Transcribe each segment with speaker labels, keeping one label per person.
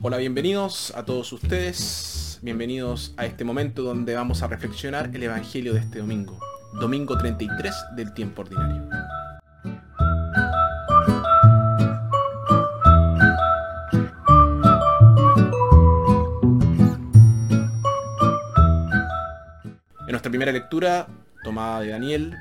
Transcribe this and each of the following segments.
Speaker 1: Hola, bienvenidos a todos ustedes. Bienvenidos a este momento donde vamos a reflexionar el Evangelio de este domingo. Domingo 33 del tiempo ordinario. En nuestra primera lectura, tomada de Daniel,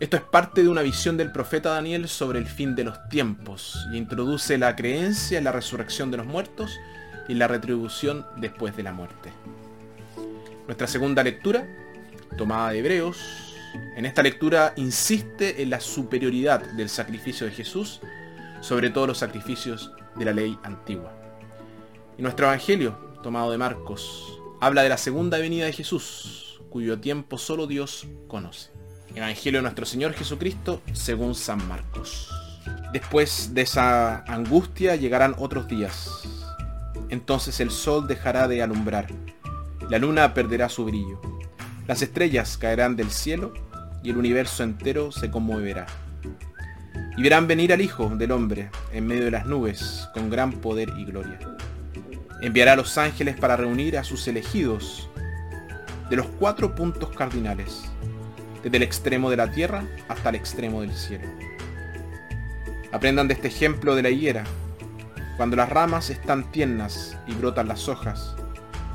Speaker 1: esto es parte de una visión del profeta Daniel sobre el fin de los tiempos y introduce la creencia en la resurrección de los muertos y la retribución después de la muerte. Nuestra segunda lectura, tomada de Hebreos, en esta lectura insiste en la superioridad del sacrificio de Jesús sobre todos los sacrificios de la ley antigua. Y nuestro Evangelio, tomado de Marcos, habla de la segunda venida de Jesús, cuyo tiempo solo Dios conoce. Evangelio de nuestro Señor Jesucristo según San Marcos. Después de esa angustia llegarán otros días. Entonces el sol dejará de alumbrar, la luna perderá su brillo, las estrellas caerán del cielo y el universo entero se conmoverá. Y verán venir al Hijo del Hombre en medio de las nubes con gran poder y gloria. Enviará a los ángeles para reunir a sus elegidos de los cuatro puntos cardinales desde el extremo de la tierra hasta el extremo del cielo. Aprendan de este ejemplo de la higuera. Cuando las ramas están tiernas y brotan las hojas,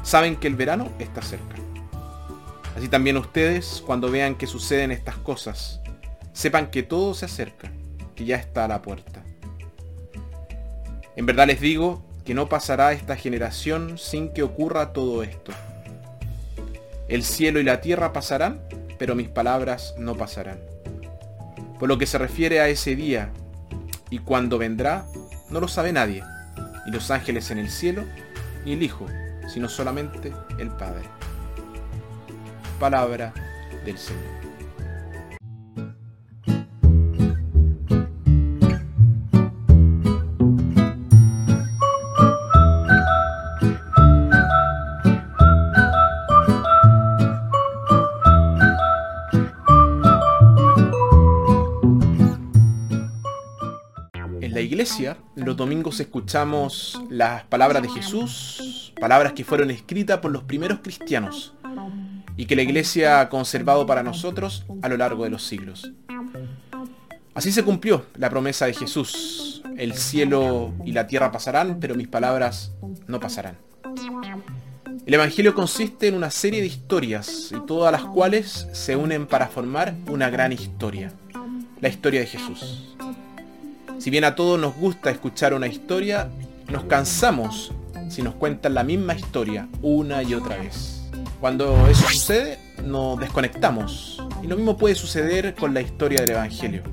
Speaker 1: saben que el verano está cerca. Así también ustedes, cuando vean que suceden estas cosas, sepan que todo se acerca, que ya está a la puerta. En verdad les digo que no pasará esta generación sin que ocurra todo esto. El cielo y la tierra pasarán, pero mis palabras no pasarán. Por lo que se refiere a ese día y cuando vendrá, no lo sabe nadie, ni los ángeles en el cielo, ni el Hijo, sino solamente el Padre. Palabra del Señor. Iglesia, los domingos escuchamos las palabras de Jesús, palabras que fueron escritas por los primeros cristianos y que la iglesia ha conservado para nosotros a lo largo de los siglos. Así se cumplió la promesa de Jesús. El cielo y la tierra pasarán, pero mis palabras no pasarán. El Evangelio consiste en una serie de historias, y todas las cuales se unen para formar una gran historia, la historia de Jesús. Si bien a todos nos gusta escuchar una historia, nos cansamos si nos cuentan la misma historia una y otra vez. Cuando eso sucede, nos desconectamos. Y lo mismo puede suceder con la historia del Evangelio.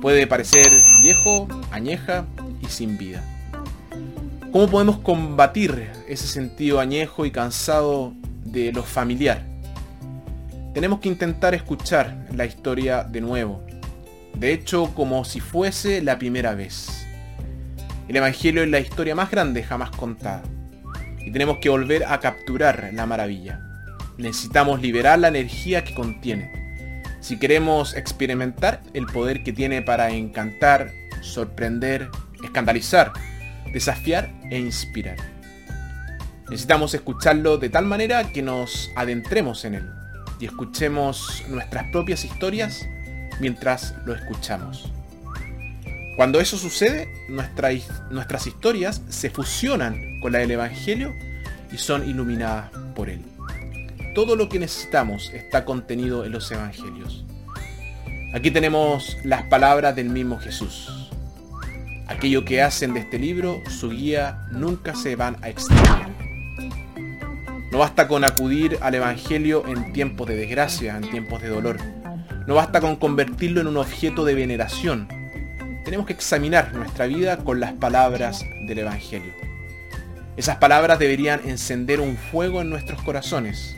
Speaker 1: Puede parecer viejo, añeja y sin vida. ¿Cómo podemos combatir ese sentido añejo y cansado de lo familiar? Tenemos que intentar escuchar la historia de nuevo, de hecho como si fuese la primera vez. El Evangelio es la historia más grande jamás contada. Y tenemos que volver a capturar la maravilla. Necesitamos liberar la energía que contiene. Si queremos experimentar el poder que tiene para encantar, sorprender, escandalizar, desafiar e inspirar. Necesitamos escucharlo de tal manera que nos adentremos en él y escuchemos nuestras propias historias mientras lo escuchamos. Cuando eso sucede, nuestras historias se fusionan con la del Evangelio y son iluminadas por él. Todo lo que necesitamos está contenido en los Evangelios. Aquí tenemos las palabras del mismo Jesús. Aquello que hacen de este libro su guía nunca se van a extrañar. No basta con acudir al Evangelio en tiempos de desgracia, en tiempos de dolor. No basta con convertirlo en un objeto de veneración. Tenemos que examinar nuestra vida con las palabras del Evangelio. Esas palabras deberían encender un fuego en nuestros corazones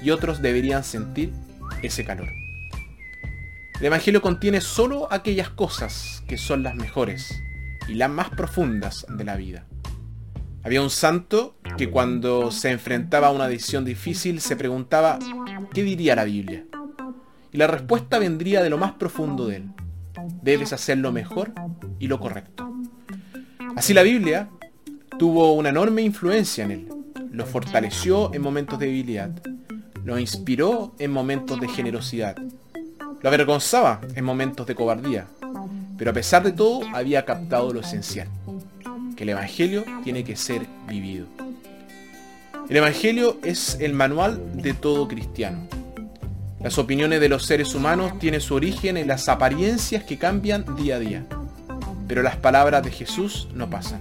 Speaker 1: y otros deberían sentir ese calor. El Evangelio contiene solo aquellas cosas que son las mejores y las más profundas de la vida. Había un santo que cuando se enfrentaba a una decisión difícil se preguntaba, ¿qué diría la Biblia? Y la respuesta vendría de lo más profundo de él. Debes hacer lo mejor y lo correcto. Así la Biblia tuvo una enorme influencia en él. Lo fortaleció en momentos de debilidad. Lo inspiró en momentos de generosidad. Lo avergonzaba en momentos de cobardía. Pero a pesar de todo había captado lo esencial, que el Evangelio tiene que ser vivido. El Evangelio es el manual de todo cristiano. Las opiniones de los seres humanos tienen su origen en las apariencias que cambian día a día. Pero las palabras de Jesús no pasan.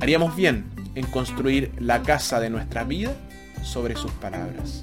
Speaker 1: Haríamos bien en construir la casa de nuestra vida sobre sus palabras.